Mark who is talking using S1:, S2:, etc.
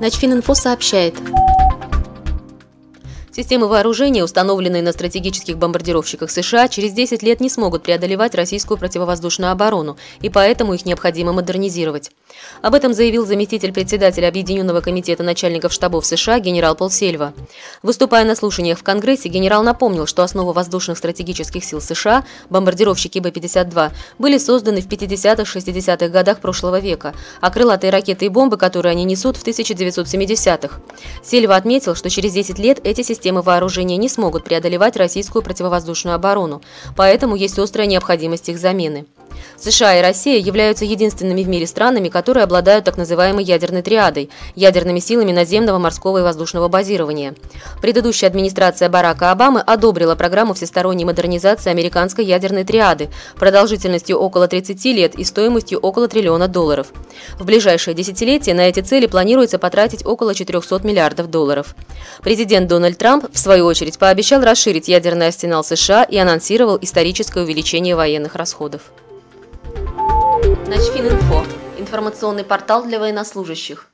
S1: Начфининфо сообщает. Системы вооружения, установленные на стратегических бомбардировщиках США, через 10 лет не смогут преодолевать российскую противовоздушную оборону, и поэтому их необходимо модернизировать. Об этом заявил заместитель председателя Объединенного комитета начальников штабов США генерал Пол Сельва. Выступая на слушаниях в Конгрессе, генерал напомнил, что основа воздушных стратегических сил США, бомбардировщики Б-52, были созданы в 50-60-х годах прошлого века, а крылатые ракеты и бомбы, которые они несут, в 1970-х. Сельва отметил, что через 10 лет эти системы системы вооружения не смогут преодолевать российскую противовоздушную оборону, поэтому есть острая необходимость их замены. США и Россия являются единственными в мире странами, которые обладают так называемой ядерной триадой – ядерными силами наземного, морского и воздушного базирования. Предыдущая администрация Барака Обамы одобрила программу всесторонней модернизации американской ядерной триады продолжительностью около 30 лет и стоимостью около триллиона долларов. В ближайшее десятилетие на эти цели планируется потратить около 400 миллиардов долларов. Президент Дональд Трамп, в свою очередь, пообещал расширить ядерный арсенал США и анонсировал историческое увеличение военных расходов. Начфининфо – информационный портал для военнослужащих.